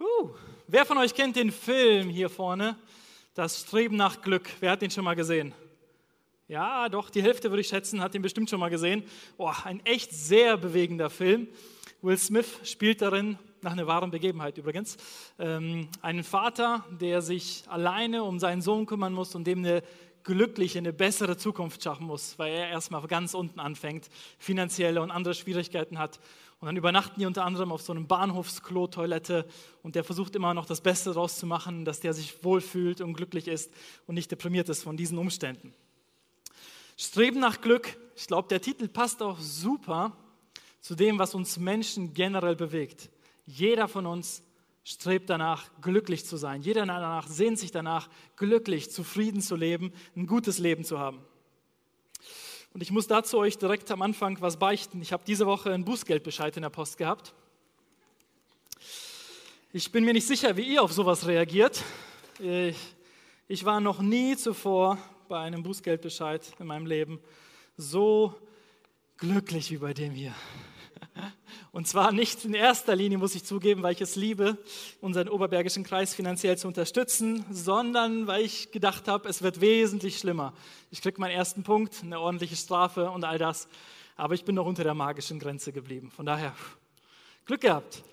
Huh. Wer von euch kennt den Film hier vorne? Das Streben nach Glück. Wer hat den schon mal gesehen? Ja, doch, die Hälfte würde ich schätzen, hat den bestimmt schon mal gesehen. Boah, ein echt sehr bewegender Film. Will Smith spielt darin, nach einer wahren Begebenheit übrigens, ähm, einen Vater, der sich alleine um seinen Sohn kümmern muss und dem eine glückliche, eine bessere Zukunft schaffen muss, weil er erstmal ganz unten anfängt, finanzielle und andere Schwierigkeiten hat. Und dann übernachten die unter anderem auf so einem Bahnhofsklo-Toilette und der versucht immer noch das Beste daraus zu machen, dass der sich wohlfühlt und glücklich ist und nicht deprimiert ist von diesen Umständen. Streben nach Glück, ich glaube, der Titel passt auch super zu dem, was uns Menschen generell bewegt. Jeder von uns strebt danach, glücklich zu sein. Jeder danach sehnt sich danach, glücklich, zufrieden zu leben, ein gutes Leben zu haben. Und ich muss dazu euch direkt am Anfang was beichten. Ich habe diese Woche einen Bußgeldbescheid in der Post gehabt. Ich bin mir nicht sicher, wie ihr auf sowas reagiert. Ich war noch nie zuvor bei einem Bußgeldbescheid in meinem Leben so glücklich wie bei dem hier. Und zwar nicht in erster Linie, muss ich zugeben, weil ich es liebe, unseren Oberbergischen Kreis finanziell zu unterstützen, sondern weil ich gedacht habe, es wird wesentlich schlimmer. Ich kriege meinen ersten Punkt, eine ordentliche Strafe und all das. Aber ich bin noch unter der magischen Grenze geblieben. Von daher, Glück gehabt.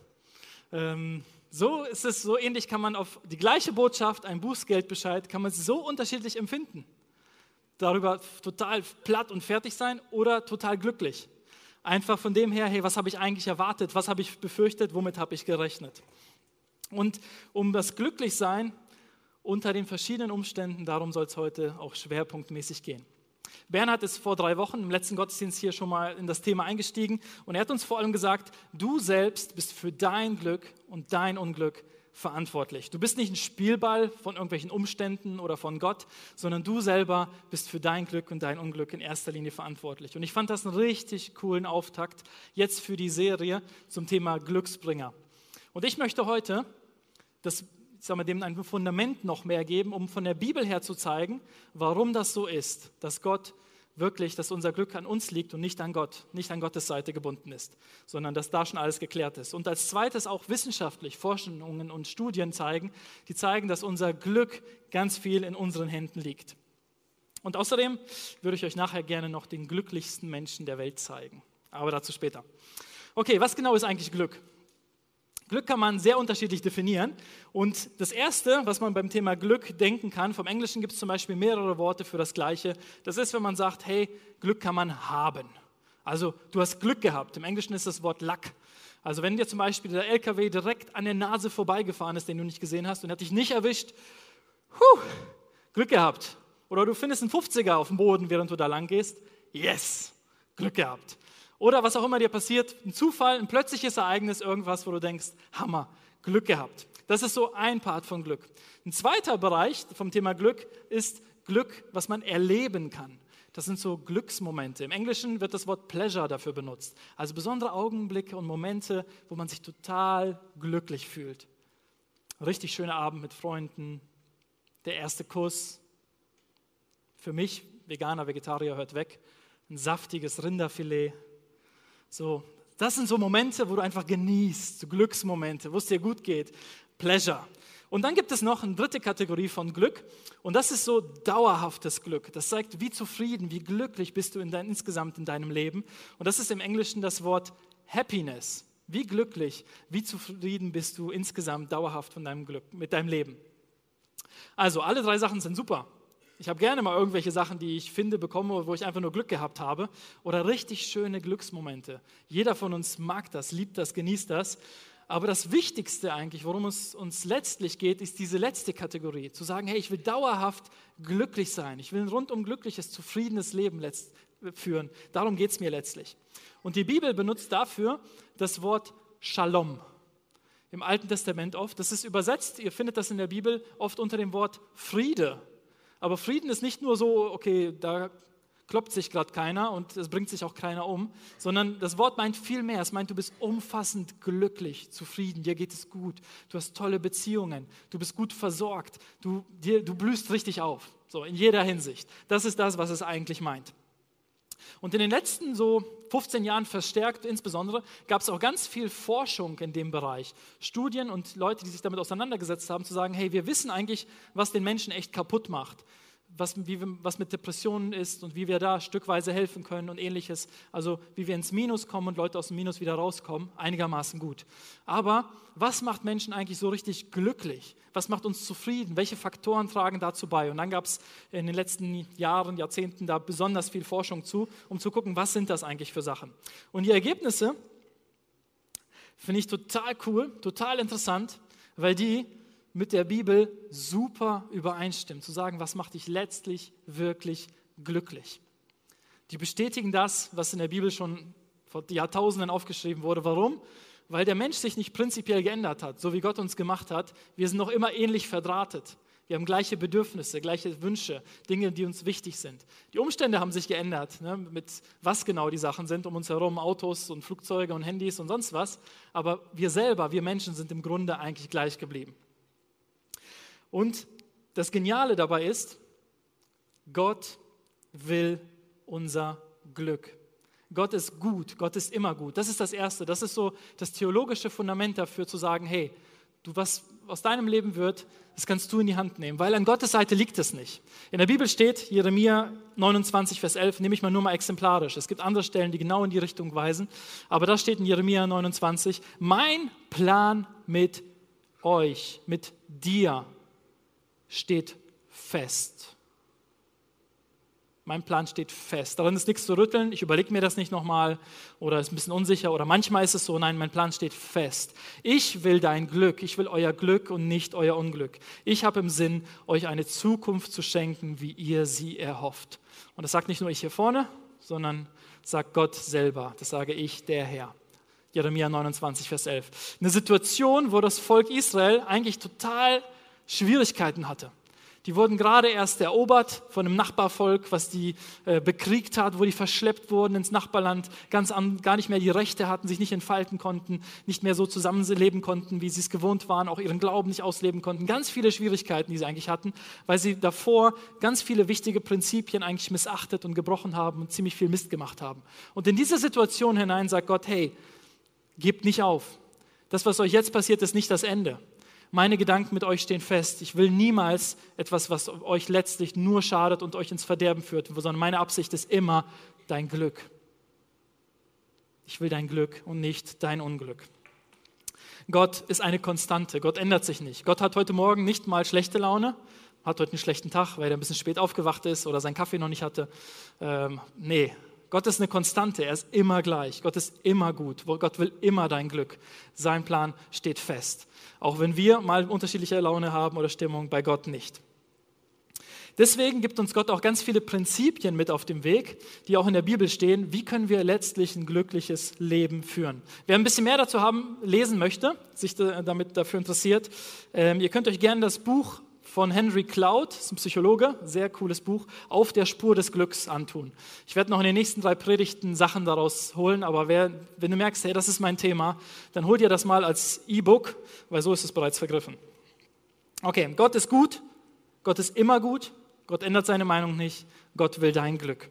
Ähm, so ist es, so ähnlich kann man auf die gleiche Botschaft, ein Bußgeldbescheid, kann man so unterschiedlich empfinden. Darüber total platt und fertig sein oder total glücklich. Einfach von dem her, hey, was habe ich eigentlich erwartet? Was habe ich befürchtet? Womit habe ich gerechnet? Und um das Glücklichsein unter den verschiedenen Umständen, darum soll es heute auch schwerpunktmäßig gehen. Bernhard ist vor drei Wochen im letzten Gottesdienst hier schon mal in das Thema eingestiegen und er hat uns vor allem gesagt, du selbst bist für dein Glück und dein Unglück verantwortlich. Du bist nicht ein Spielball von irgendwelchen Umständen oder von Gott, sondern du selber bist für dein Glück und dein Unglück in erster Linie verantwortlich. Und ich fand das einen richtig coolen Auftakt jetzt für die Serie zum Thema Glücksbringer. Und ich möchte heute das, sagen wir, dem ein Fundament noch mehr geben, um von der Bibel her zu zeigen, warum das so ist, dass Gott wirklich, dass unser Glück an uns liegt und nicht an Gott, nicht an Gottes Seite gebunden ist, sondern dass da schon alles geklärt ist. Und als zweites auch wissenschaftlich Forschungen und Studien zeigen, die zeigen, dass unser Glück ganz viel in unseren Händen liegt. Und außerdem würde ich euch nachher gerne noch den glücklichsten Menschen der Welt zeigen. Aber dazu später. Okay, was genau ist eigentlich Glück? Glück kann man sehr unterschiedlich definieren. Und das Erste, was man beim Thema Glück denken kann, vom Englischen gibt es zum Beispiel mehrere Worte für das Gleiche. Das ist, wenn man sagt, hey, Glück kann man haben. Also du hast Glück gehabt. Im Englischen ist das Wort Luck. Also wenn dir zum Beispiel der LKW direkt an der Nase vorbeigefahren ist, den du nicht gesehen hast und hat dich nicht erwischt, huh, Glück gehabt. Oder du findest einen 50er auf dem Boden, während du da lang gehst, yes, Glück gehabt. Oder was auch immer dir passiert, ein Zufall, ein plötzliches Ereignis, irgendwas, wo du denkst, Hammer, Glück gehabt. Das ist so ein Part von Glück. Ein zweiter Bereich vom Thema Glück ist Glück, was man erleben kann. Das sind so Glücksmomente. Im Englischen wird das Wort Pleasure dafür benutzt. Also besondere Augenblicke und Momente, wo man sich total glücklich fühlt. Richtig schöner Abend mit Freunden, der erste Kuss. Für mich, Veganer, Vegetarier, hört weg. Ein saftiges Rinderfilet, so, das sind so Momente, wo du einfach genießt, so Glücksmomente, wo es dir gut geht. Pleasure. Und dann gibt es noch eine dritte Kategorie von Glück und das ist so dauerhaftes Glück. Das zeigt, wie zufrieden, wie glücklich bist du in dein, insgesamt in deinem Leben. Und das ist im Englischen das Wort Happiness. Wie glücklich, wie zufrieden bist du insgesamt dauerhaft von deinem Glück, mit deinem Leben. Also alle drei Sachen sind super. Ich habe gerne mal irgendwelche Sachen, die ich finde, bekomme, wo ich einfach nur Glück gehabt habe. Oder richtig schöne Glücksmomente. Jeder von uns mag das, liebt das, genießt das. Aber das Wichtigste eigentlich, worum es uns letztlich geht, ist diese letzte Kategorie. Zu sagen, hey, ich will dauerhaft glücklich sein. Ich will ein rundum glückliches, zufriedenes Leben führen. Darum geht es mir letztlich. Und die Bibel benutzt dafür das Wort Shalom. Im Alten Testament oft. Das ist übersetzt, ihr findet das in der Bibel oft unter dem Wort Friede aber Frieden ist nicht nur so, okay, da kloppt sich gerade keiner und es bringt sich auch keiner um, sondern das Wort meint viel mehr. Es meint, du bist umfassend glücklich, zufrieden, dir geht es gut, du hast tolle Beziehungen, du bist gut versorgt, du, dir, du blühst richtig auf, so in jeder Hinsicht. Das ist das, was es eigentlich meint. Und in den letzten so 15 Jahren verstärkt insbesondere gab es auch ganz viel Forschung in dem Bereich. Studien und Leute, die sich damit auseinandergesetzt haben, zu sagen, hey, wir wissen eigentlich, was den Menschen echt kaputt macht was, wie, was mit Depressionen ist und wie wir da stückweise helfen können und ähnliches. Also wie wir ins Minus kommen und Leute aus dem Minus wieder rauskommen, einigermaßen gut. Aber was macht Menschen eigentlich so richtig glücklich? Was macht uns zufrieden? Welche Faktoren tragen dazu bei? Und dann gab es in den letzten Jahren, Jahrzehnten da besonders viel Forschung zu, um zu gucken, was sind das eigentlich für Sachen. Und die Ergebnisse finde ich total cool, total interessant, weil die mit der Bibel super übereinstimmt, zu sagen, was macht dich letztlich wirklich glücklich. Die bestätigen das, was in der Bibel schon vor Jahrtausenden aufgeschrieben wurde. Warum? Weil der Mensch sich nicht prinzipiell geändert hat, so wie Gott uns gemacht hat. Wir sind noch immer ähnlich verdrahtet. Wir haben gleiche Bedürfnisse, gleiche Wünsche, Dinge, die uns wichtig sind. Die Umstände haben sich geändert, ne, mit was genau die Sachen sind um uns herum, Autos und Flugzeuge und Handys und sonst was. Aber wir selber, wir Menschen sind im Grunde eigentlich gleich geblieben. Und das Geniale dabei ist, Gott will unser Glück. Gott ist gut, Gott ist immer gut. Das ist das Erste. Das ist so das theologische Fundament dafür zu sagen, hey, du, was aus deinem Leben wird, das kannst du in die Hand nehmen, weil an Gottes Seite liegt es nicht. In der Bibel steht, Jeremia 29, Vers 11, nehme ich mal nur mal exemplarisch. Es gibt andere Stellen, die genau in die Richtung weisen, aber da steht in Jeremia 29, mein Plan mit euch, mit dir steht fest. Mein Plan steht fest. Darin ist nichts zu rütteln. Ich überlege mir das nicht nochmal oder ist ein bisschen unsicher oder manchmal ist es so. Nein, mein Plan steht fest. Ich will dein Glück. Ich will euer Glück und nicht euer Unglück. Ich habe im Sinn, euch eine Zukunft zu schenken, wie ihr sie erhofft. Und das sagt nicht nur ich hier vorne, sondern sagt Gott selber. Das sage ich, der Herr. Jeremia 29, Vers 11. Eine Situation, wo das Volk Israel eigentlich total Schwierigkeiten hatte. Die wurden gerade erst erobert von einem Nachbarvolk, was die äh, bekriegt hat, wo die verschleppt wurden ins Nachbarland, ganz an, gar nicht mehr die Rechte hatten, sich nicht entfalten konnten, nicht mehr so zusammenleben konnten, wie sie es gewohnt waren, auch ihren Glauben nicht ausleben konnten. Ganz viele Schwierigkeiten, die sie eigentlich hatten, weil sie davor ganz viele wichtige Prinzipien eigentlich missachtet und gebrochen haben und ziemlich viel Mist gemacht haben. Und in diese Situation hinein sagt Gott, hey, gebt nicht auf. Das, was euch jetzt passiert, ist nicht das Ende meine Gedanken mit euch stehen fest. Ich will niemals etwas, was euch letztlich nur schadet und euch ins Verderben führt, sondern meine Absicht ist immer dein Glück. Ich will dein Glück und nicht dein Unglück. Gott ist eine Konstante. Gott ändert sich nicht. Gott hat heute Morgen nicht mal schlechte Laune, hat heute einen schlechten Tag, weil er ein bisschen spät aufgewacht ist oder seinen Kaffee noch nicht hatte. Ähm, nee, Gott ist eine Konstante. Er ist immer gleich. Gott ist immer gut. Gott will immer dein Glück. Sein Plan steht fest. Auch wenn wir mal unterschiedliche Laune haben oder Stimmung, bei Gott nicht. Deswegen gibt uns Gott auch ganz viele Prinzipien mit auf dem Weg, die auch in der Bibel stehen. Wie können wir letztlich ein glückliches Leben führen? Wer ein bisschen mehr dazu haben, lesen möchte, sich damit dafür interessiert, ähm, ihr könnt euch gerne das Buch von Henry Cloud, ist ein Psychologe, sehr cooles Buch, Auf der Spur des Glücks antun. Ich werde noch in den nächsten drei Predigten Sachen daraus holen, aber wer, wenn du merkst, hey, das ist mein Thema, dann hol dir das mal als E-Book, weil so ist es bereits vergriffen. Okay, Gott ist gut, Gott ist immer gut, Gott ändert seine Meinung nicht, Gott will dein Glück.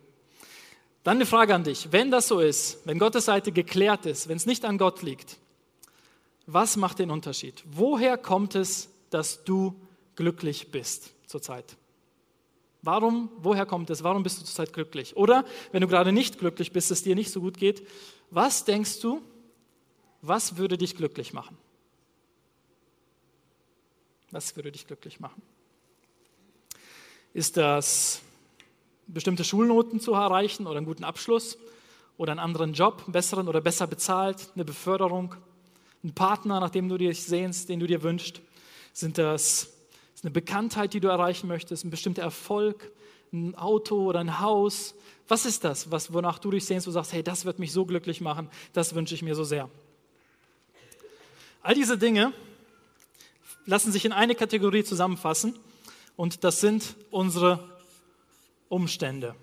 Dann eine Frage an dich, wenn das so ist, wenn Gottes Seite geklärt ist, wenn es nicht an Gott liegt, was macht den Unterschied? Woher kommt es, dass du glücklich bist zurzeit. Warum, woher kommt es? Warum bist du zurzeit glücklich? Oder wenn du gerade nicht glücklich bist, es dir nicht so gut geht, was denkst du, was würde dich glücklich machen? Was würde dich glücklich machen? Ist das bestimmte Schulnoten zu erreichen oder einen guten Abschluss oder einen anderen Job, einen besseren oder besser bezahlt, eine Beförderung, einen Partner, nach dem du dich sehnst, den du dir wünschst? Sind das ist eine Bekanntheit, die du erreichen möchtest, ein bestimmter Erfolg, ein Auto oder ein Haus. Was ist das, was, wonach du dich sehnst und sagst, hey, das wird mich so glücklich machen, das wünsche ich mir so sehr. All diese Dinge lassen sich in eine Kategorie zusammenfassen und das sind unsere Umstände.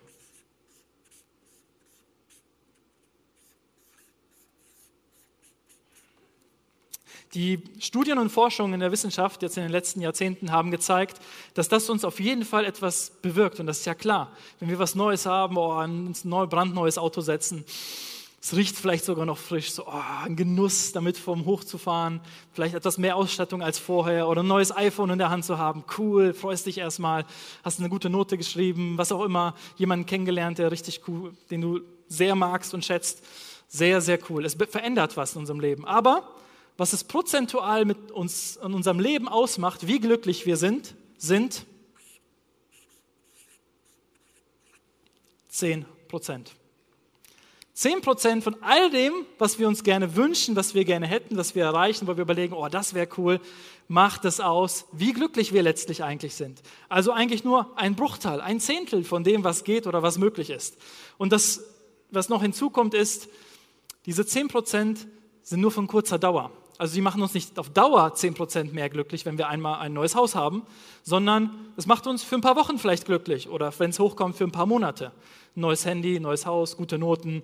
Die Studien und Forschungen in der Wissenschaft jetzt in den letzten Jahrzehnten haben gezeigt, dass das uns auf jeden Fall etwas bewirkt. Und das ist ja klar. Wenn wir was Neues haben, oh, ein neu, brandneues Auto setzen, es riecht vielleicht sogar noch frisch, so oh, ein Genuss, damit vom Hoch zu fahren, vielleicht etwas mehr Ausstattung als vorher oder ein neues iPhone in der Hand zu haben. Cool, freust dich erstmal, hast eine gute Note geschrieben, was auch immer, jemanden kennengelernt, der richtig cool, den du sehr magst und schätzt. Sehr, sehr cool. Es verändert was in unserem Leben. Aber was es prozentual mit uns in unserem Leben ausmacht, wie glücklich wir sind, sind 10 Prozent. 10 Prozent von all dem, was wir uns gerne wünschen, was wir gerne hätten, was wir erreichen, wo wir überlegen, oh, das wäre cool, macht es aus, wie glücklich wir letztlich eigentlich sind. Also eigentlich nur ein Bruchteil, ein Zehntel von dem, was geht oder was möglich ist. Und das, was noch hinzukommt, ist, diese 10 Prozent sind nur von kurzer Dauer. Also sie machen uns nicht auf Dauer 10% mehr glücklich, wenn wir einmal ein neues Haus haben, sondern es macht uns für ein paar Wochen vielleicht glücklich oder wenn es hochkommt, für ein paar Monate. Neues Handy, neues Haus, gute Noten,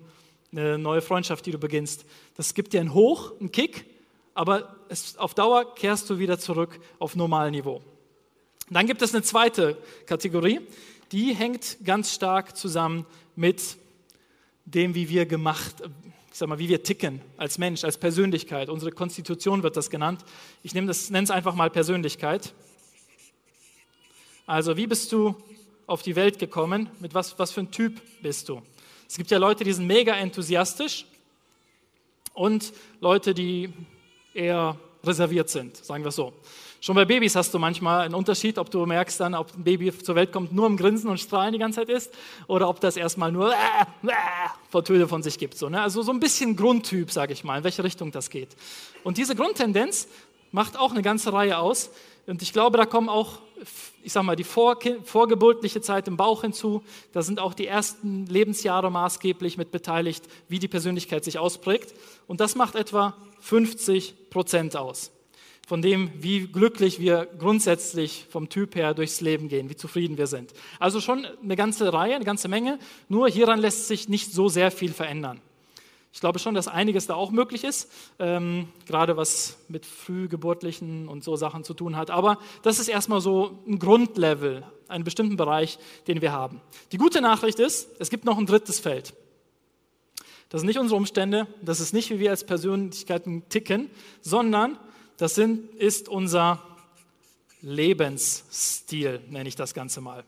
eine neue Freundschaft, die du beginnst. Das gibt dir einen Hoch, einen Kick, aber es, auf Dauer kehrst du wieder zurück auf Normalniveau. Dann gibt es eine zweite Kategorie, die hängt ganz stark zusammen mit dem, wie wir gemacht, ich sag mal, wie wir ticken als Mensch, als Persönlichkeit. Unsere Konstitution wird das genannt. Ich nenne es einfach mal Persönlichkeit. Also, wie bist du auf die Welt gekommen? Mit was, was für ein Typ bist du? Es gibt ja Leute, die sind mega enthusiastisch und Leute, die eher reserviert sind, sagen wir so. Schon bei Babys hast du manchmal einen Unterschied, ob du merkst dann, ob ein Baby zur Welt kommt, nur im Grinsen und Strahlen die ganze Zeit ist oder ob das erstmal nur äh, äh, von sich gibt. So, ne? Also so ein bisschen Grundtyp, sage ich mal, in welche Richtung das geht. Und diese Grundtendenz macht auch eine ganze Reihe aus. Und ich glaube, da kommen auch, ich sage mal, die vorgeburtliche Zeit im Bauch hinzu. Da sind auch die ersten Lebensjahre maßgeblich mit beteiligt, wie die Persönlichkeit sich ausprägt. Und das macht etwa 50 Prozent aus von dem, wie glücklich wir grundsätzlich vom Typ her durchs Leben gehen, wie zufrieden wir sind. Also schon eine ganze Reihe, eine ganze Menge, nur hieran lässt sich nicht so sehr viel verändern. Ich glaube schon, dass einiges da auch möglich ist, ähm, gerade was mit frühgeburtlichen und so Sachen zu tun hat. Aber das ist erstmal so ein Grundlevel, einen bestimmten Bereich, den wir haben. Die gute Nachricht ist, es gibt noch ein drittes Feld. Das sind nicht unsere Umstände, das ist nicht, wie wir als Persönlichkeiten ticken, sondern das sind, ist unser Lebensstil, nenne ich das Ganze mal.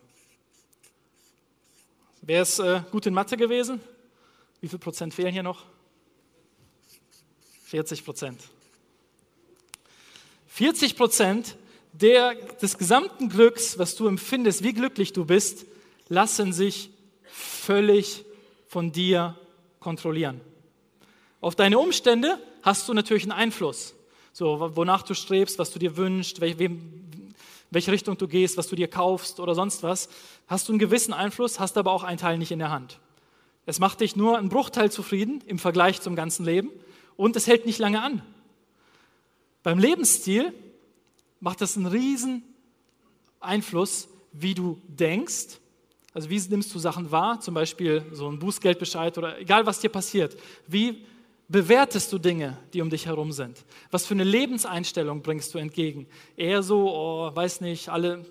Wer ist äh, gut in Mathe gewesen? Wie viel Prozent fehlen hier noch? 40 Prozent. 40 Prozent der, des gesamten Glücks, was du empfindest, wie glücklich du bist, lassen sich völlig von dir kontrollieren. Auf deine Umstände hast du natürlich einen Einfluss so wonach du strebst, was du dir wünschst, welche Richtung du gehst, was du dir kaufst oder sonst was, hast du einen gewissen Einfluss, hast aber auch einen Teil nicht in der Hand. Es macht dich nur einen Bruchteil zufrieden im Vergleich zum ganzen Leben und es hält nicht lange an. Beim Lebensstil macht das einen riesen Einfluss, wie du denkst, also wie nimmst du Sachen wahr, zum Beispiel so ein Bußgeldbescheid oder egal was dir passiert. Wie bewertest du Dinge, die um dich herum sind? Was für eine Lebenseinstellung bringst du entgegen? Eher so, oh, weiß nicht, alle,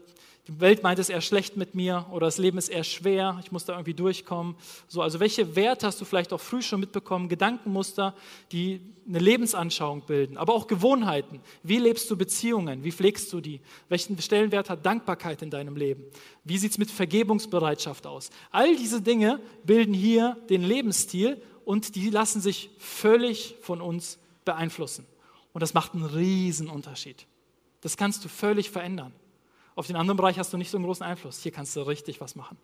die Welt meint es eher schlecht mit mir oder das Leben ist eher schwer, ich muss da irgendwie durchkommen. So, also welche Werte hast du vielleicht auch früh schon mitbekommen? Gedankenmuster, die eine Lebensanschauung bilden, aber auch Gewohnheiten. Wie lebst du Beziehungen? Wie pflegst du die? Welchen Stellenwert hat Dankbarkeit in deinem Leben? Wie sieht es mit Vergebungsbereitschaft aus? All diese Dinge bilden hier den Lebensstil und die lassen sich völlig von uns beeinflussen. Und das macht einen riesen Unterschied. Das kannst du völlig verändern. Auf den anderen Bereich hast du nicht so einen großen Einfluss. Hier kannst du richtig was machen.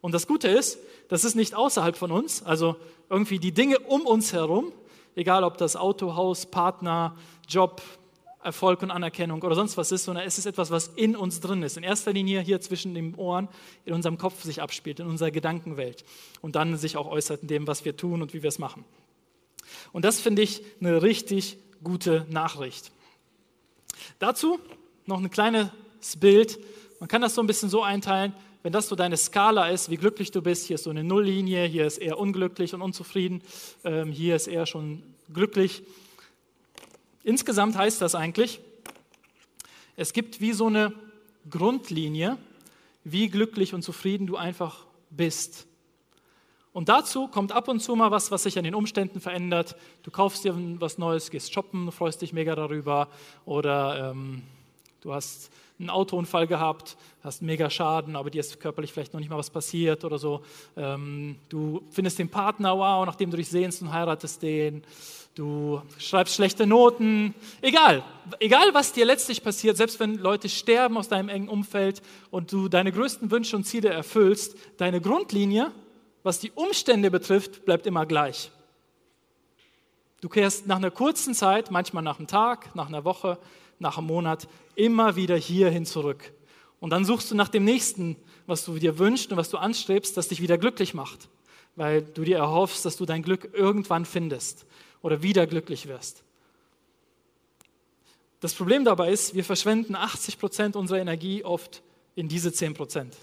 Und das Gute ist, das ist nicht außerhalb von uns, also irgendwie die Dinge um uns herum, egal ob das Auto, Haus, Partner, Job, Erfolg und Anerkennung oder sonst was ist, sondern es ist etwas, was in uns drin ist. In erster Linie hier zwischen den Ohren, in unserem Kopf sich abspielt, in unserer Gedankenwelt und dann sich auch äußert in dem, was wir tun und wie wir es machen. Und das finde ich eine richtig gute Nachricht. Dazu noch ein kleines Bild. Man kann das so ein bisschen so einteilen, wenn das so deine Skala ist, wie glücklich du bist, hier ist so eine Nulllinie, hier ist eher unglücklich und unzufrieden, ähm, hier ist eher schon glücklich Insgesamt heißt das eigentlich, es gibt wie so eine Grundlinie, wie glücklich und zufrieden du einfach bist. Und dazu kommt ab und zu mal was, was sich an den Umständen verändert. Du kaufst dir was Neues, gehst shoppen, freust dich mega darüber. Oder ähm, du hast einen Autounfall gehabt, hast mega Schaden, aber dir ist körperlich vielleicht noch nicht mal was passiert oder so. Ähm, du findest den Partner, wow, nachdem du dich sehnst und heiratest den. Du schreibst schlechte Noten. Egal, egal was dir letztlich passiert, selbst wenn Leute sterben aus deinem engen Umfeld und du deine größten Wünsche und Ziele erfüllst, deine Grundlinie, was die Umstände betrifft, bleibt immer gleich. Du kehrst nach einer kurzen Zeit, manchmal nach einem Tag, nach einer Woche, nach einem Monat, immer wieder hierhin zurück. Und dann suchst du nach dem nächsten, was du dir wünschst und was du anstrebst, das dich wieder glücklich macht, weil du dir erhoffst, dass du dein Glück irgendwann findest oder wieder glücklich wirst. Das Problem dabei ist, wir verschwenden 80 Prozent unserer Energie oft in diese 10 Prozent,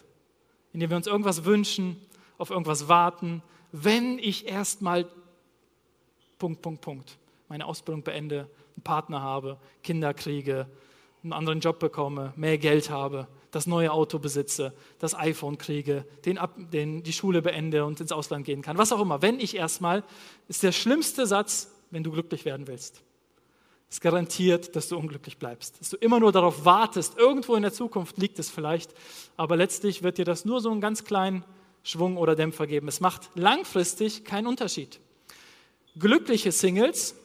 indem wir uns irgendwas wünschen, auf irgendwas warten, wenn ich erstmal Punkt, Punkt, Punkt, meine Ausbildung beende, einen Partner habe, Kinder kriege, einen anderen Job bekomme, mehr Geld habe, das neue Auto besitze, das iPhone kriege, den, den, die Schule beende und ins Ausland gehen kann. Was auch immer. Wenn ich erstmal, ist der schlimmste Satz, wenn du glücklich werden willst. Es garantiert, dass du unglücklich bleibst. Dass du immer nur darauf wartest, irgendwo in der Zukunft liegt es vielleicht, aber letztlich wird dir das nur so einen ganz kleinen Schwung oder Dämpfer geben. Es macht langfristig keinen Unterschied. Glückliche Singles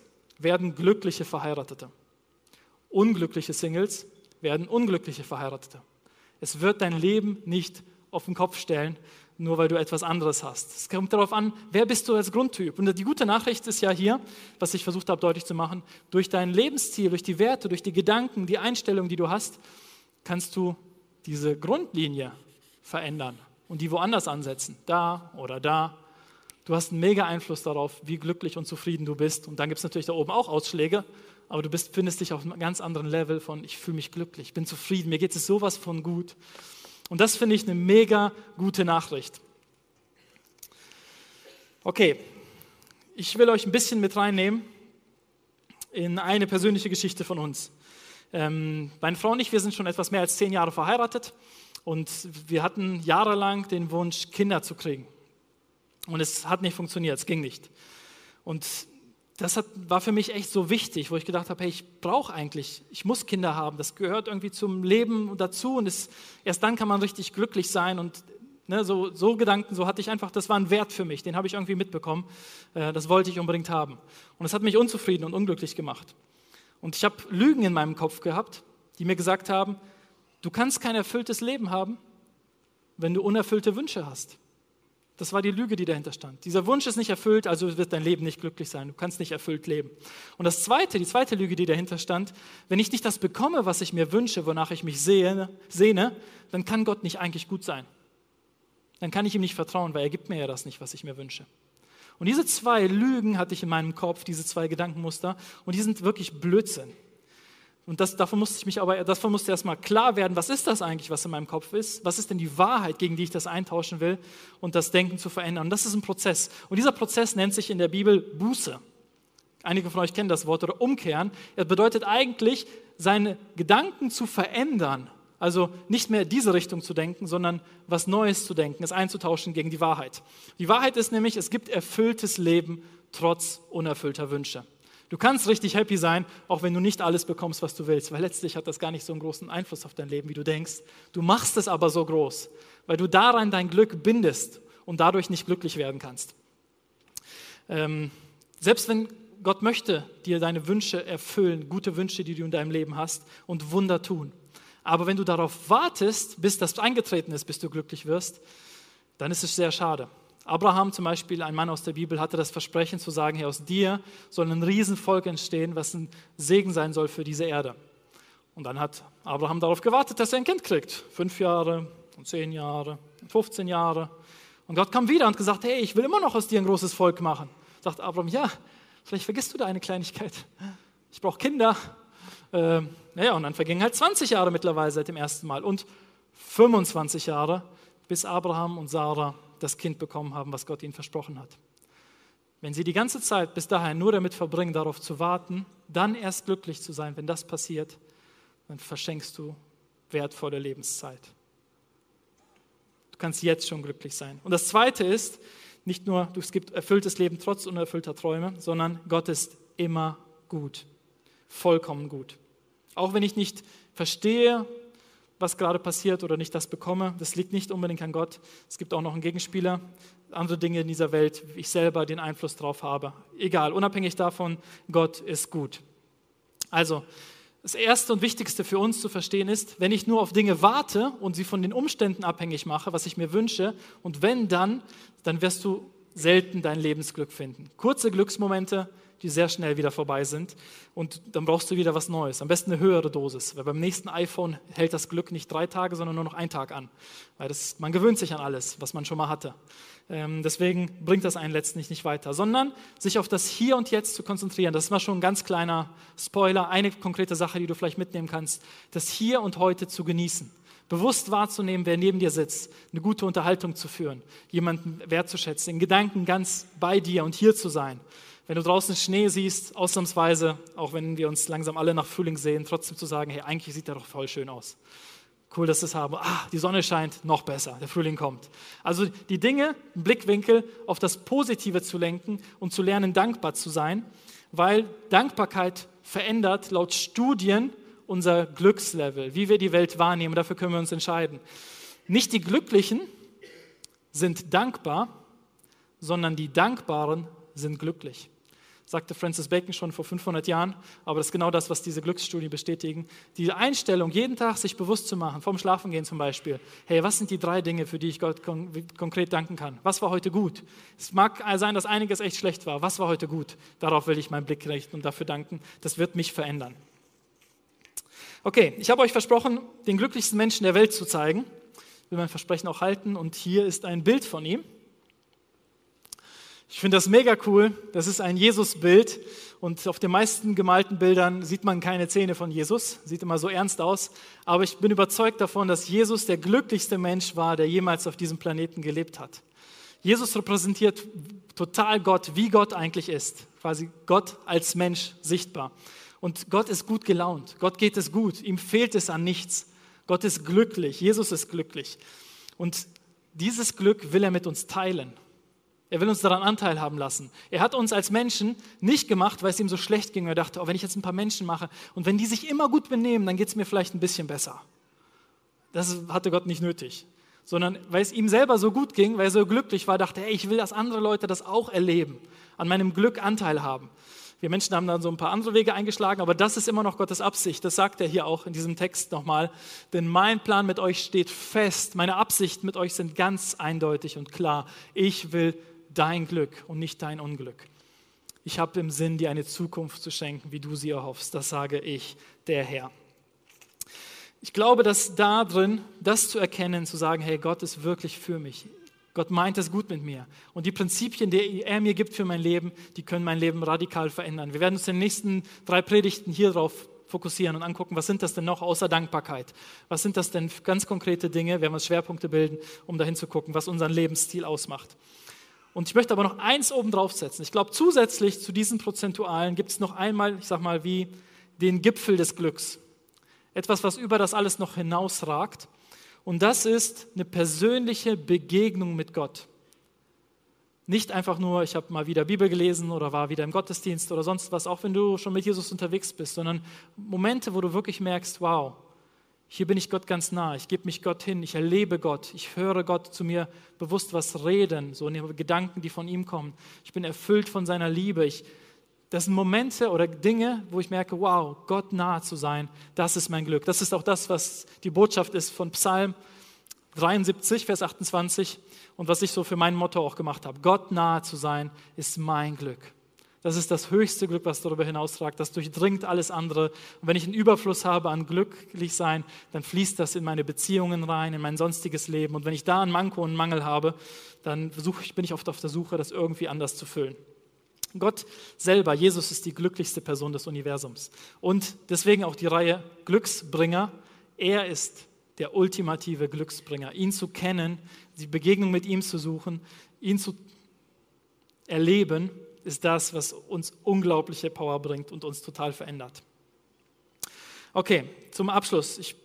werden glückliche Verheiratete. Unglückliche Singles werden unglückliche Verheiratete. Es wird dein Leben nicht auf den Kopf stellen, nur weil du etwas anderes hast. Es kommt darauf an, wer bist du als Grundtyp. Und die gute Nachricht ist ja hier, was ich versucht habe deutlich zu machen, durch dein Lebensziel, durch die Werte, durch die Gedanken, die Einstellung, die du hast, kannst du diese Grundlinie verändern und die woanders ansetzen, da oder da. Du hast einen mega Einfluss darauf, wie glücklich und zufrieden du bist. Und dann gibt es natürlich da oben auch Ausschläge, aber du bist, findest dich auf einem ganz anderen Level von, ich fühle mich glücklich, ich bin zufrieden, mir geht es sowas von gut. Und das finde ich eine mega gute Nachricht. Okay, ich will euch ein bisschen mit reinnehmen in eine persönliche Geschichte von uns. Ähm, meine Frau und ich, wir sind schon etwas mehr als zehn Jahre verheiratet und wir hatten jahrelang den Wunsch, Kinder zu kriegen. Und es hat nicht funktioniert, es ging nicht. Und das hat, war für mich echt so wichtig, wo ich gedacht habe, hey, ich brauche eigentlich, ich muss Kinder haben, das gehört irgendwie zum Leben dazu und es, erst dann kann man richtig glücklich sein und ne, so, so, Gedanken, so hatte ich einfach, das war ein Wert für mich, den habe ich irgendwie mitbekommen, äh, das wollte ich unbedingt haben. Und es hat mich unzufrieden und unglücklich gemacht. Und ich habe Lügen in meinem Kopf gehabt, die mir gesagt haben, du kannst kein erfülltes Leben haben, wenn du unerfüllte Wünsche hast. Das war die Lüge, die dahinter stand. Dieser Wunsch ist nicht erfüllt, also wird dein Leben nicht glücklich sein. Du kannst nicht erfüllt leben. Und das zweite, die zweite Lüge, die dahinter stand, wenn ich nicht das bekomme, was ich mir wünsche, wonach ich mich sehne, sehne, dann kann Gott nicht eigentlich gut sein. Dann kann ich ihm nicht vertrauen, weil er gibt mir ja das nicht, was ich mir wünsche. Und diese zwei Lügen hatte ich in meinem Kopf, diese zwei Gedankenmuster, und die sind wirklich Blödsinn. Und das, davon musste ich mich aber, davon musste erstmal klar werden, was ist das eigentlich, was in meinem Kopf ist? Was ist denn die Wahrheit, gegen die ich das eintauschen will und das Denken zu verändern? Und das ist ein Prozess. Und dieser Prozess nennt sich in der Bibel Buße. Einige von euch kennen das Wort oder umkehren. Er bedeutet eigentlich, seine Gedanken zu verändern. Also nicht mehr diese Richtung zu denken, sondern was Neues zu denken, es einzutauschen gegen die Wahrheit. Die Wahrheit ist nämlich, es gibt erfülltes Leben trotz unerfüllter Wünsche. Du kannst richtig happy sein, auch wenn du nicht alles bekommst, was du willst, weil letztlich hat das gar nicht so einen großen Einfluss auf dein Leben, wie du denkst. Du machst es aber so groß, weil du daran dein Glück bindest und dadurch nicht glücklich werden kannst. Ähm, selbst wenn Gott möchte dir deine Wünsche erfüllen, gute Wünsche, die du in deinem Leben hast und Wunder tun. Aber wenn du darauf wartest, bis das eingetreten ist, bis du glücklich wirst, dann ist es sehr schade. Abraham zum Beispiel, ein Mann aus der Bibel, hatte das Versprechen zu sagen, hey, aus dir soll ein Riesenvolk entstehen, was ein Segen sein soll für diese Erde. Und dann hat Abraham darauf gewartet, dass er ein Kind kriegt. Fünf Jahre und zehn Jahre, 15 Jahre. Und Gott kam wieder und gesagt, hey, ich will immer noch aus dir ein großes Volk machen. Sagt Abraham, ja, vielleicht vergisst du da eine Kleinigkeit. Ich brauche Kinder. Äh, naja, und dann vergingen halt 20 Jahre mittlerweile seit dem ersten Mal und 25 Jahre, bis Abraham und Sarah das Kind bekommen haben, was Gott ihnen versprochen hat. Wenn sie die ganze Zeit bis dahin nur damit verbringen, darauf zu warten, dann erst glücklich zu sein, wenn das passiert, dann verschenkst du wertvolle Lebenszeit. Du kannst jetzt schon glücklich sein. Und das Zweite ist, nicht nur, es gibt erfülltes Leben trotz unerfüllter Träume, sondern Gott ist immer gut, vollkommen gut. Auch wenn ich nicht verstehe, was gerade passiert oder nicht das bekomme, das liegt nicht unbedingt an Gott. Es gibt auch noch einen Gegenspieler, andere Dinge in dieser Welt, ich selber den Einfluss drauf habe. Egal, unabhängig davon, Gott ist gut. Also, das Erste und Wichtigste für uns zu verstehen ist, wenn ich nur auf Dinge warte und sie von den Umständen abhängig mache, was ich mir wünsche, und wenn dann, dann wirst du selten dein Lebensglück finden. Kurze Glücksmomente, die sehr schnell wieder vorbei sind. Und dann brauchst du wieder was Neues. Am besten eine höhere Dosis, weil beim nächsten iPhone hält das Glück nicht drei Tage, sondern nur noch einen Tag an. Weil das, man gewöhnt sich an alles, was man schon mal hatte. Ähm, deswegen bringt das einen letztendlich nicht weiter, sondern sich auf das Hier und Jetzt zu konzentrieren. Das ist mal schon ein ganz kleiner Spoiler, eine konkrete Sache, die du vielleicht mitnehmen kannst. Das Hier und Heute zu genießen bewusst wahrzunehmen, wer neben dir sitzt, eine gute Unterhaltung zu führen, jemanden wertzuschätzen, in Gedanken ganz bei dir und hier zu sein. Wenn du draußen Schnee siehst, ausnahmsweise, auch wenn wir uns langsam alle nach Frühling sehen, trotzdem zu sagen, hey, eigentlich sieht der doch voll schön aus. Cool, dass wir es haben. Ah, die Sonne scheint, noch besser, der Frühling kommt. Also die Dinge, Blickwinkel auf das Positive zu lenken und zu lernen, dankbar zu sein, weil Dankbarkeit verändert laut Studien unser Glückslevel, wie wir die Welt wahrnehmen. Dafür können wir uns entscheiden. Nicht die Glücklichen sind dankbar, sondern die Dankbaren sind glücklich sagte Francis Bacon schon vor 500 Jahren, aber das ist genau das, was diese Glücksstudien bestätigen. Die Einstellung, jeden Tag sich bewusst zu machen, vorm Schlafengehen zum Beispiel, hey, was sind die drei Dinge, für die ich Gott kon konkret danken kann? Was war heute gut? Es mag sein, dass einiges echt schlecht war. Was war heute gut? Darauf will ich meinen Blick richten und dafür danken. Das wird mich verändern. Okay, ich habe euch versprochen, den glücklichsten Menschen der Welt zu zeigen. Ich will mein Versprechen auch halten und hier ist ein Bild von ihm. Ich finde das mega cool. Das ist ein Jesus-Bild und auf den meisten gemalten Bildern sieht man keine Zähne von Jesus. Sieht immer so ernst aus. Aber ich bin überzeugt davon, dass Jesus der glücklichste Mensch war, der jemals auf diesem Planeten gelebt hat. Jesus repräsentiert total Gott, wie Gott eigentlich ist. Quasi Gott als Mensch sichtbar. Und Gott ist gut gelaunt. Gott geht es gut. Ihm fehlt es an nichts. Gott ist glücklich. Jesus ist glücklich. Und dieses Glück will er mit uns teilen. Er will uns daran Anteil haben lassen. Er hat uns als Menschen nicht gemacht, weil es ihm so schlecht ging. Er dachte, oh, wenn ich jetzt ein paar Menschen mache und wenn die sich immer gut benehmen, dann geht es mir vielleicht ein bisschen besser. Das hatte Gott nicht nötig. Sondern weil es ihm selber so gut ging, weil er so glücklich war, dachte er, ich will, dass andere Leute das auch erleben, an meinem Glück Anteil haben. Wir Menschen haben dann so ein paar andere Wege eingeschlagen, aber das ist immer noch Gottes Absicht. Das sagt er hier auch in diesem Text nochmal. Denn mein Plan mit euch steht fest. Meine Absichten mit euch sind ganz eindeutig und klar. Ich will dein Glück und nicht dein Unglück. Ich habe im Sinn, dir eine Zukunft zu schenken, wie du sie erhoffst. Das sage ich, der Herr. Ich glaube, dass da drin, das zu erkennen, zu sagen, hey, Gott ist wirklich für mich. Gott meint es gut mit mir. Und die Prinzipien, die er mir gibt für mein Leben, die können mein Leben radikal verändern. Wir werden uns in den nächsten drei Predigten hier drauf fokussieren und angucken, was sind das denn noch außer Dankbarkeit? Was sind das denn ganz konkrete Dinge? Wir werden uns Schwerpunkte bilden, um dahin zu gucken, was unseren Lebensstil ausmacht. Und ich möchte aber noch eins oben drauf setzen. Ich glaube, zusätzlich zu diesen Prozentualen gibt es noch einmal, ich sage mal, wie den Gipfel des Glücks. Etwas, was über das alles noch hinausragt. Und das ist eine persönliche Begegnung mit Gott. Nicht einfach nur, ich habe mal wieder Bibel gelesen oder war wieder im Gottesdienst oder sonst was, auch wenn du schon mit Jesus unterwegs bist, sondern Momente, wo du wirklich merkst, wow, hier bin ich Gott ganz nah, ich gebe mich Gott hin, ich erlebe Gott, ich höre Gott zu mir bewusst was reden, so Gedanken, die von ihm kommen. Ich bin erfüllt von seiner Liebe. Ich, das sind Momente oder Dinge, wo ich merke, wow, Gott nahe zu sein, das ist mein Glück. Das ist auch das, was die Botschaft ist von Psalm 73, Vers 28 und was ich so für mein Motto auch gemacht habe. Gott nahe zu sein ist mein Glück. Das ist das höchste Glück, was darüber hinausragt. Das durchdringt alles andere. Und wenn ich einen Überfluss habe an glücklich sein, dann fließt das in meine Beziehungen rein, in mein sonstiges Leben. Und wenn ich da einen Manko und einen Mangel habe, dann ich, bin ich oft auf der Suche, das irgendwie anders zu füllen. Gott selber, Jesus ist die glücklichste Person des Universums. Und deswegen auch die Reihe Glücksbringer. Er ist der ultimative Glücksbringer. Ihn zu kennen, die Begegnung mit ihm zu suchen, ihn zu erleben ist das, was uns unglaubliche Power bringt und uns total verändert. Okay, zum Abschluss. Ich,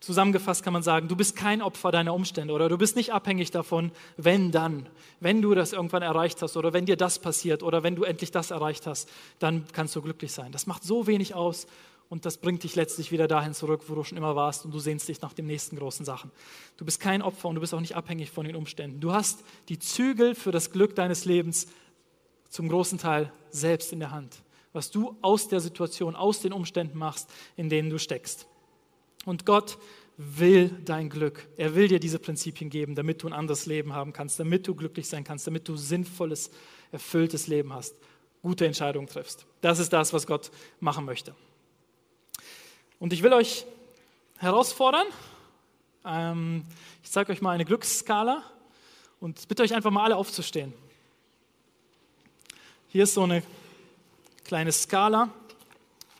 zusammengefasst kann man sagen, du bist kein Opfer deiner Umstände oder du bist nicht abhängig davon, wenn dann, wenn du das irgendwann erreicht hast oder wenn dir das passiert oder wenn du endlich das erreicht hast, dann kannst du glücklich sein. Das macht so wenig aus und das bringt dich letztlich wieder dahin zurück, wo du schon immer warst und du sehnst dich nach den nächsten großen Sachen. Du bist kein Opfer und du bist auch nicht abhängig von den Umständen. Du hast die Zügel für das Glück deines Lebens zum großen Teil selbst in der Hand was du aus der Situation, aus den Umständen machst, in denen du steckst. Und Gott will dein Glück. Er will dir diese Prinzipien geben, damit du ein anderes Leben haben kannst, damit du glücklich sein kannst, damit du sinnvolles, erfülltes Leben hast, gute Entscheidungen triffst. Das ist das, was Gott machen möchte. Und ich will euch herausfordern. Ähm, ich zeige euch mal eine Glücksskala und bitte euch einfach mal alle aufzustehen. Hier ist so eine kleine Skala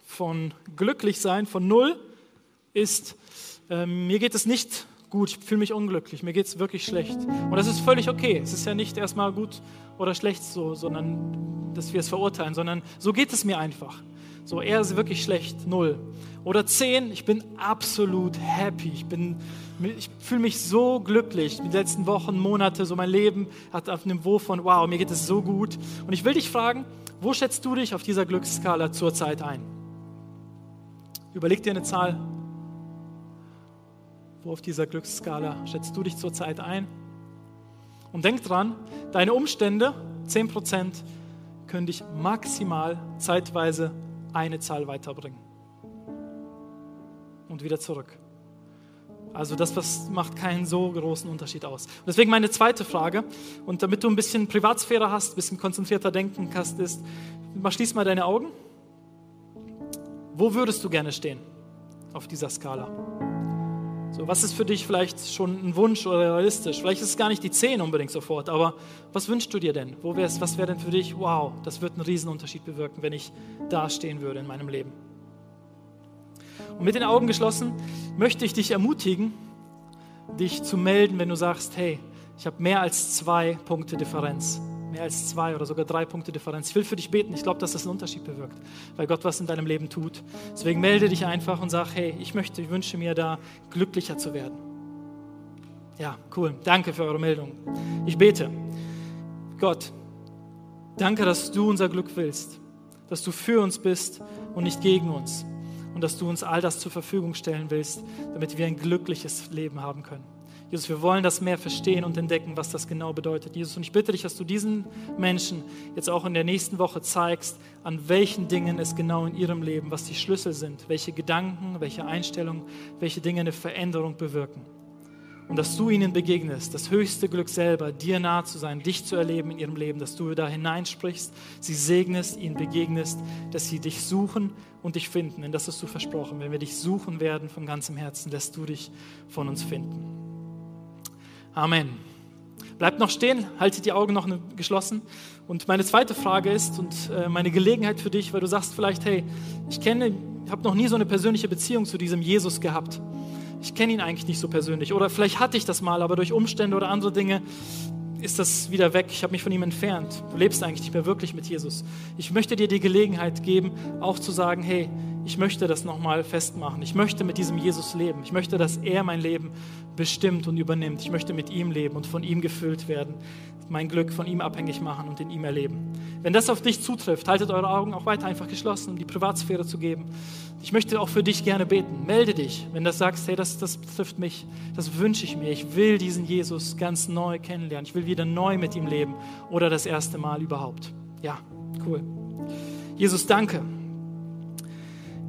von glücklich sein, von null ist, äh, mir geht es nicht gut, ich fühle mich unglücklich, mir geht es wirklich schlecht. Und das ist völlig okay. Es ist ja nicht erstmal gut oder schlecht so, sondern dass wir es verurteilen, sondern so geht es mir einfach. So, er ist wirklich schlecht, null. Oder zehn, ich bin absolut happy. Ich, ich fühle mich so glücklich. Die letzten Wochen, Monate, so mein Leben hat auf einem Niveau von, wow, mir geht es so gut. Und ich will dich fragen, wo schätzt du dich auf dieser Glücksskala zurzeit ein? Überleg dir eine Zahl. Wo auf dieser Glücksskala schätzt du dich zurzeit ein? Und denk dran, deine Umstände, 10%, können dich maximal zeitweise eine Zahl weiterbringen. Und wieder zurück. Also das was macht keinen so großen Unterschied aus. Und deswegen meine zweite Frage, und damit du ein bisschen Privatsphäre hast, ein bisschen konzentrierter denken kannst, ist, schließ mal deine Augen. Wo würdest du gerne stehen auf dieser Skala? So, was ist für dich vielleicht schon ein Wunsch oder realistisch? Vielleicht ist es gar nicht die 10 unbedingt sofort, aber was wünschst du dir denn? Wo wär's, was wäre denn für dich, wow, das wird einen Riesenunterschied bewirken, wenn ich da stehen würde in meinem Leben? Und mit den Augen geschlossen möchte ich dich ermutigen, dich zu melden, wenn du sagst, hey, ich habe mehr als zwei Punkte Differenz. Mehr als zwei oder sogar drei Punkte Differenz. Ich will für dich beten. Ich glaube, dass das einen Unterschied bewirkt, weil Gott was in deinem Leben tut. Deswegen melde dich einfach und sag, hey, ich möchte, ich wünsche mir da glücklicher zu werden. Ja, cool. Danke für eure Meldung. Ich bete. Gott, danke, dass du unser Glück willst, dass du für uns bist und nicht gegen uns und dass du uns all das zur Verfügung stellen willst, damit wir ein glückliches Leben haben können. Jesus, wir wollen das mehr verstehen und entdecken, was das genau bedeutet. Jesus, und ich bitte dich, dass du diesen Menschen jetzt auch in der nächsten Woche zeigst, an welchen Dingen es genau in ihrem Leben, was die Schlüssel sind, welche Gedanken, welche Einstellungen, welche Dinge eine Veränderung bewirken und dass du ihnen begegnest, das höchste Glück selber, dir nahe zu sein, dich zu erleben in ihrem Leben, dass du da hineinsprichst, sie segnest, ihnen begegnest, dass sie dich suchen und dich finden. Denn das hast du versprochen. Wenn wir dich suchen werden von ganzem Herzen, lässt du dich von uns finden. Amen. Bleibt noch stehen, haltet die Augen noch geschlossen. Und meine zweite Frage ist und äh, meine Gelegenheit für dich, weil du sagst vielleicht, hey, ich kenne, habe noch nie so eine persönliche Beziehung zu diesem Jesus gehabt ich kenne ihn eigentlich nicht so persönlich. Oder vielleicht hatte ich das mal, aber durch Umstände oder andere Dinge ist das wieder weg. Ich habe mich von ihm entfernt. Du lebst eigentlich nicht mehr wirklich mit Jesus. Ich möchte dir die Gelegenheit geben, auch zu sagen, hey, ich möchte das nochmal festmachen. Ich möchte mit diesem Jesus leben. Ich möchte, dass er mein Leben bestimmt und übernimmt. Ich möchte mit ihm leben und von ihm gefüllt werden mein Glück von ihm abhängig machen und in ihm erleben. Wenn das auf dich zutrifft, haltet eure Augen auch weiter einfach geschlossen, um die Privatsphäre zu geben. Ich möchte auch für dich gerne beten. Melde dich, wenn du sagst, hey, das, das betrifft mich, das wünsche ich mir. Ich will diesen Jesus ganz neu kennenlernen. Ich will wieder neu mit ihm leben oder das erste Mal überhaupt. Ja, cool. Jesus, danke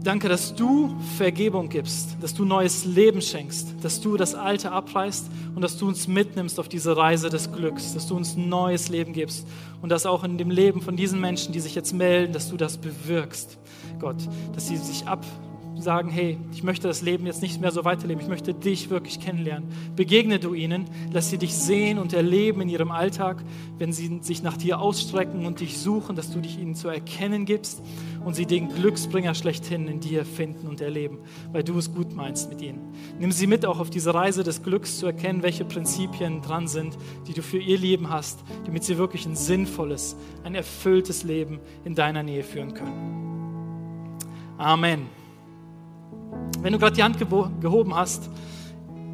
Danke, dass du Vergebung gibst, dass du neues Leben schenkst, dass du das Alte abreißt und dass du uns mitnimmst auf diese Reise des Glücks, dass du uns neues Leben gibst und dass auch in dem Leben von diesen Menschen, die sich jetzt melden, dass du das bewirkst, Gott, dass sie sich ab sagen, hey, ich möchte das Leben jetzt nicht mehr so weiterleben, ich möchte dich wirklich kennenlernen. Begegne du ihnen, lass sie dich sehen und erleben in ihrem Alltag, wenn sie sich nach dir ausstrecken und dich suchen, dass du dich ihnen zu erkennen gibst und sie den Glücksbringer schlechthin in dir finden und erleben, weil du es gut meinst mit ihnen. Nimm sie mit auch auf diese Reise des Glücks zu erkennen, welche Prinzipien dran sind, die du für ihr Leben hast, damit sie wirklich ein sinnvolles, ein erfülltes Leben in deiner Nähe führen können. Amen. Wenn du gerade die Hand gehoben hast,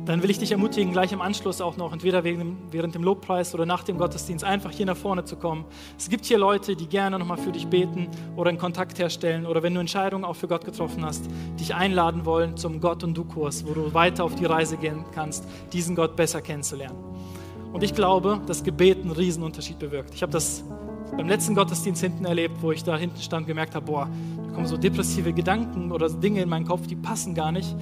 dann will ich dich ermutigen, gleich im Anschluss auch noch, entweder während dem Lobpreis oder nach dem Gottesdienst, einfach hier nach vorne zu kommen. Es gibt hier Leute, die gerne nochmal für dich beten oder einen Kontakt herstellen oder wenn du Entscheidungen auch für Gott getroffen hast, dich einladen wollen zum Gott und Du-Kurs, wo du weiter auf die Reise gehen kannst, diesen Gott besser kennenzulernen. Und ich glaube, dass Gebet einen Riesenunterschied bewirkt. Ich habe das beim letzten Gottesdienst hinten erlebt, wo ich da hinten stand und gemerkt habe, boah, da kommen so depressive Gedanken oder Dinge in meinen Kopf, die passen gar nicht.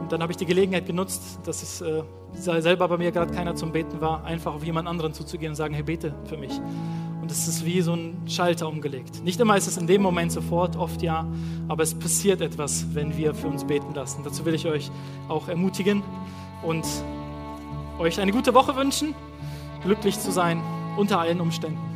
Und dann habe ich die Gelegenheit genutzt, dass es äh, selber bei mir gerade keiner zum Beten war, einfach auf jemand anderen zuzugehen und sagen, hey, bete für mich. Und es ist wie so ein Schalter umgelegt. Nicht immer ist es in dem Moment sofort, oft ja, aber es passiert etwas, wenn wir für uns beten lassen. Dazu will ich euch auch ermutigen und euch eine gute Woche wünschen, glücklich zu sein unter allen Umständen.